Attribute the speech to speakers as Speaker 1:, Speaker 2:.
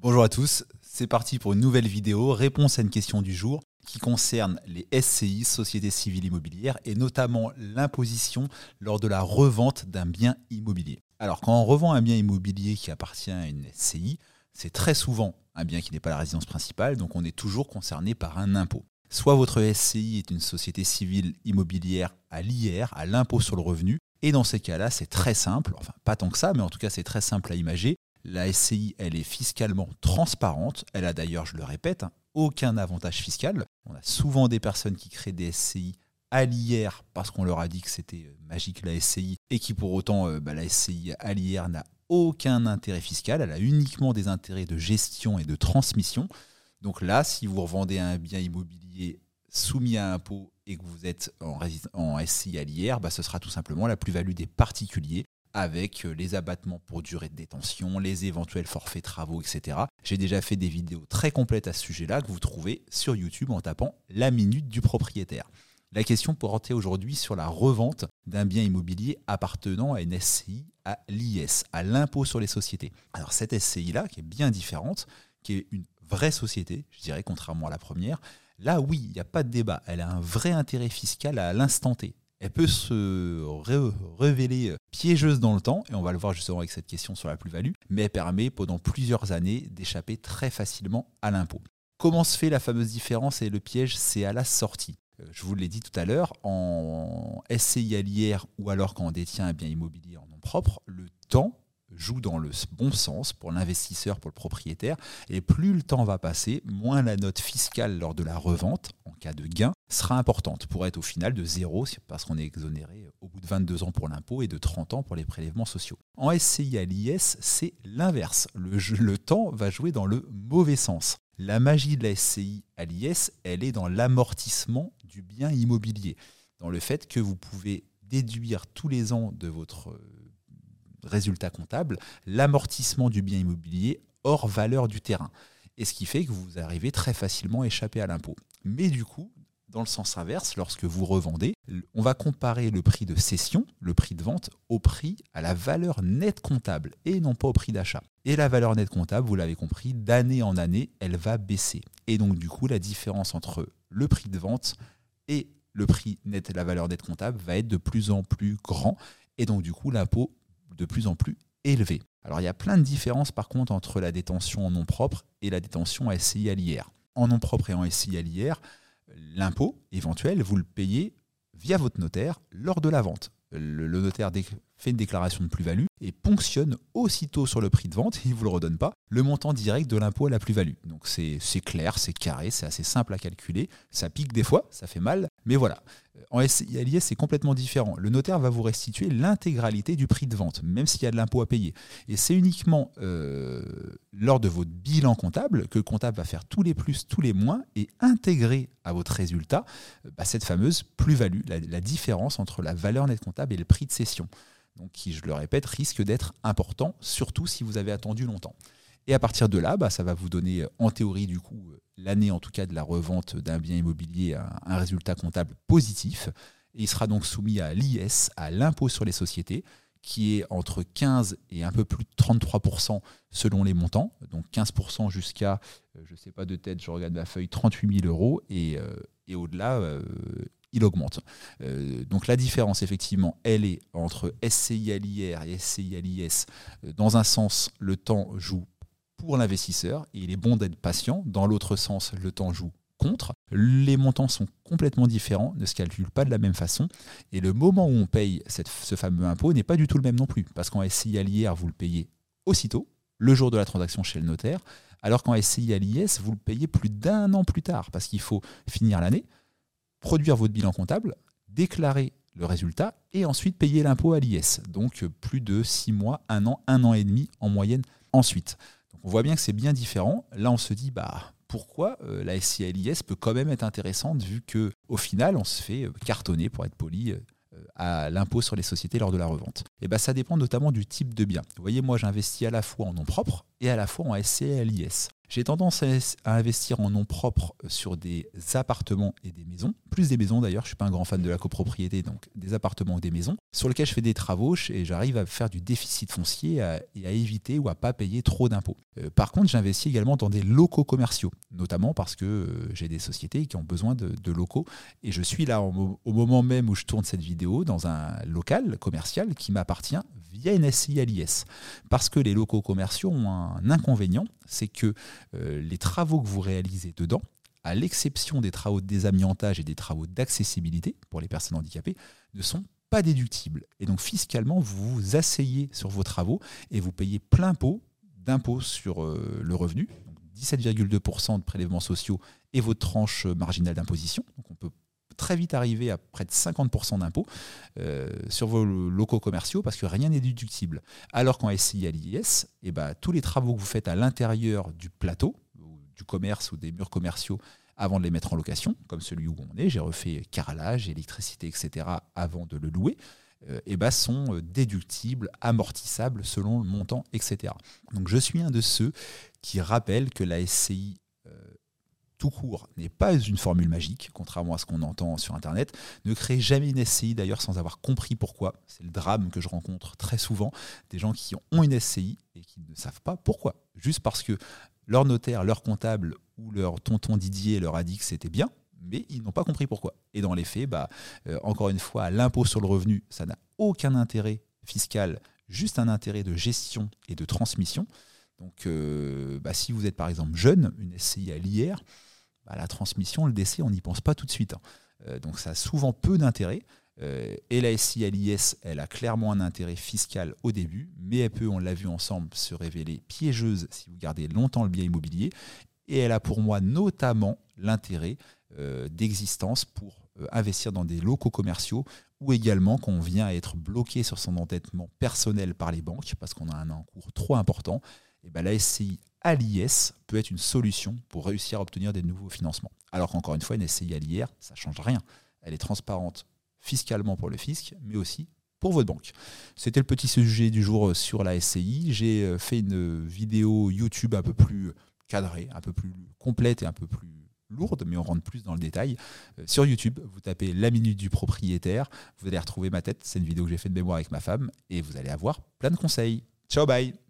Speaker 1: Bonjour à tous, c'est parti pour une nouvelle vidéo, réponse à une question du jour qui concerne les SCI, Sociétés civiles immobilières, et notamment l'imposition lors de la revente d'un bien immobilier. Alors quand on revend un bien immobilier qui appartient à une SCI, c'est très souvent un bien qui n'est pas la résidence principale, donc on est toujours concerné par un impôt. Soit votre SCI est une société civile immobilière à l'IR, à l'impôt sur le revenu, et dans ces cas-là, c'est très simple, enfin pas tant que ça, mais en tout cas c'est très simple à imager. La SCI, elle est fiscalement transparente, elle a d'ailleurs, je le répète, hein, aucun avantage fiscal. On a souvent des personnes qui créent des SCI à l'IR parce qu'on leur a dit que c'était euh, magique la SCI et qui pour autant euh, bah, la SCI à l'IR n'a aucun intérêt fiscal, elle a uniquement des intérêts de gestion et de transmission. Donc là, si vous revendez un bien immobilier soumis à impôt et que vous êtes en, SCI à l'IR, bah, ce sera tout simplement la plus-value des particuliers avec euh, les abattements pour durée de détention, les éventuels forfaits travaux, etc. J'ai déjà fait des vidéos très complètes à ce sujet-là que vous trouvez sur YouTube en tapant la minute du propriétaire. La question portait aujourd'hui sur la revente d'un bien immobilier appartenant à une SCI à l'IS, à l'impôt sur les sociétés. Alors cette SCI-là, qui est bien différente, qui est une vraie société, je dirais, contrairement à la première, là oui, il n'y a pas de débat, elle a un vrai intérêt fiscal à l'instant T elle peut se révéler piégeuse dans le temps, et on va le voir justement avec cette question sur la plus-value, mais elle permet pendant plusieurs années d'échapper très facilement à l'impôt. Comment se fait la fameuse différence et le piège C'est à la sortie? Euh, je vous l'ai dit tout à l'heure, en SCI à l'IR ou alors quand on détient un bien immobilier en nom propre, le temps joue dans le bon sens pour l'investisseur, pour le propriétaire. Et plus le temps va passer, moins la note fiscale lors de la revente, en cas de gain, sera importante pour être au final de zéro, parce qu'on est exonéré au bout de 22 ans pour l'impôt et de 30 ans pour les prélèvements sociaux. En SCI à l'IS, c'est l'inverse. Le, temps va jouer dans le mauvais sens. La magie de la SCI à l'IS, elle est dans l'amortissement du bien immobilier, dans le fait que vous pouvez déduire tous les ans de votre résultat comptable, l'amortissement du bien immobilier hors valeur du terrain. Et ce qui fait que vous arrivez très facilement à échapper à l'impôt. Mais du coup, dans le sens inverse, lorsque vous revendez, on va comparer le prix de cession, le prix de vente, au prix à la valeur nette comptable et non pas au prix d'achat. Et la valeur nette comptable, vous l'avez compris, d'année en année, elle va baisser. Et donc du coup, la différence entre le prix de vente et le prix net, la valeur nette comptable, va être de plus en plus grand. Et donc du coup, l'impôt de plus en plus élevé. Alors il y a plein de différences par contre entre la détention en nom propre et la détention à SCI à l'IR. En nom propre et en SCI à l'IR, l'impôt éventuel, vous le payez via votre notaire lors de la vente. Le, notaire fait une déclaration de plus-value et ponctionne aussitôt sur le prix de vente, il ne vous le redonne pas, le montant direct de l'impôt à la plus-value. Donc c'est clair, c'est carré, c'est assez simple à calculer. Ça pique des fois, ça fait mal, mais voilà. En SILIS, c'est complètement différent. Le notaire va vous restituer l'intégralité du prix de vente, même s'il y a de l'impôt à payer. Et c'est uniquement euh, lors de votre bilan comptable que le comptable va faire tous les plus, tous les moins et intégrer à votre résultat bah, cette fameuse plus-value, la, la différence entre la valeur nette comptable et le prix de cession donc qui, je le répète, risque d'être important, surtout si vous avez attendu longtemps. Et à partir de là, bah, ça va vous donner, euh, en théorie, du coup, euh, l'année en tout cas de la revente d'un bien immobilier, un, résultat comptable positif. Et il sera donc soumis à l'IS, à l'impôt sur les sociétés, qui est entre 15 et un peu plus de 33% selon les montants. Donc 15% jusqu'à, euh, je ne sais pas de tête, je regarde la feuille, 38 000 euros. Et, et au-delà, il augmente. Euh, donc la différence, effectivement, elle est entre SCI l'IR et SCI l'IS. Euh, dans un sens, le temps joue pour l'investisseur et il est bon d'être patient. Dans l'autre sens, le temps joue contre. Les montants sont complètement différents, ne se calculent pas de la même façon. Et le moment où on paye cette, ce fameux impôt n'est pas du tout le même non plus. Parce qu'en SCI à l'IR, vous le payez aussitôt, le jour de la transaction chez le notaire, alors qu'en SCI à l'IS, vous le payez plus d'un an plus tard, parce qu'il faut finir l'année, produire votre bilan comptable, déclarer le résultat et ensuite payer l'impôt à l'IS. Donc plus de 6 mois, 1 an, 1 an et demi en moyenne ensuite. Donc on voit bien que c'est bien différent. Là on se dit bah pourquoi euh, la SCI à l'IS peut quand même être intéressante vu que au final on se fait euh, cartonner pour être poli euh, à l'impôt sur les sociétés lors de la revente. Et ben ça dépend notamment du type de bien. Vous voyez moi j'investis à la fois en nom propre et à la fois en SCI à l'IS. J'ai tendance à investir en nom propre sur des appartements et des maisons, plus des maisons d'ailleurs, je ne suis pas un grand fan de la copropriété, donc des appartements ou des maisons, sur lesquels je fais des travaux et j'arrive à faire du déficit foncier et à éviter ou à pas payer trop d'impôts. Euh, par contre, j'investis également dans des locaux commerciaux, notamment parce que euh, j'ai des sociétés qui ont besoin de, locaux et je suis là au moment même où je tourne cette vidéo dans un local commercial qui m'appartient via une à l'IS. Parce que les locaux commerciaux ont un inconvénient, c'est que euh, les travaux que vous réalisez dedans, à l'exception des travaux de désamiantage et des travaux d'accessibilité pour les personnes handicapées, ne sont pas déductibles. Et donc fiscalement, vous vous asseyez sur vos travaux et vous payez plein pot d'impôt sur euh, le revenu, 17,2% de prélèvements sociaux et votre tranche marginale d'imposition. Donc on peut très vite arriver à près de 50% d'impôts euh, sur vos locaux commerciaux parce que rien n'est déductible. Alors qu'en SCI à l'IS, eh ben, tous les travaux que vous faites à l'intérieur du plateau, du commerce ou des murs commerciaux avant de les mettre en location, comme celui où on est, j'ai refait carrelage, électricité, etc., avant de le louer, euh, eh ben, sont euh, déductibles, amortissables selon le montant, etc. Donc je suis un de ceux qui rappellent que la SCI tout court n'est pas une formule magique, contrairement à ce qu'on entend sur Internet. Ne créez jamais une SCI d'ailleurs sans avoir compris pourquoi. C'est le drame que je rencontre très souvent, des gens qui ont une SCI et qui ne savent pas pourquoi. Juste parce que leur notaire, leur comptable ou leur tonton Didier leur a dit que c'était bien, mais ils n'ont pas compris pourquoi. Et dans les faits, bah, euh, encore une fois, l'impôt sur le revenu, ça n'a aucun intérêt fiscal, juste un intérêt de gestion et de transmission. Donc, euh, bah, si vous êtes par exemple jeune, une SCI à l'IR, bah, la transmission, le décès, on n'y pense pas tout de suite. Hein. Euh, donc ça a souvent peu d'intérêt. Euh, et la SCI à l'IS, elle a clairement un intérêt fiscal au début, mais elle peut, on l'a vu ensemble, se révéler piégeuse si vous gardez longtemps le bien immobilier. Et elle a pour moi notamment l'intérêt euh, d'existence pour investir dans des locaux commerciaux ou également quand on vient à être bloqué sur son endettement personnel par les banques parce qu'on a un encours trop important, et ben la SCI à peut être une solution pour réussir à obtenir des nouveaux financements. Alors qu'encore une fois, une SCI à l'IR, ça ne change rien. Elle est transparente fiscalement pour le fisc, mais aussi pour votre banque. C'était le petit sujet du jour sur la SCI. J'ai euh, fait une vidéo YouTube un peu plus cadrée, un peu plus complète et un peu plus lourde, mais on rentre plus dans le détail. Euh, sur YouTube, vous tapez la minute du propriétaire, vous allez retrouver ma tête, c'est une vidéo que j'ai faite de mémoire avec ma femme, et vous allez avoir plein de conseils. Ciao, bye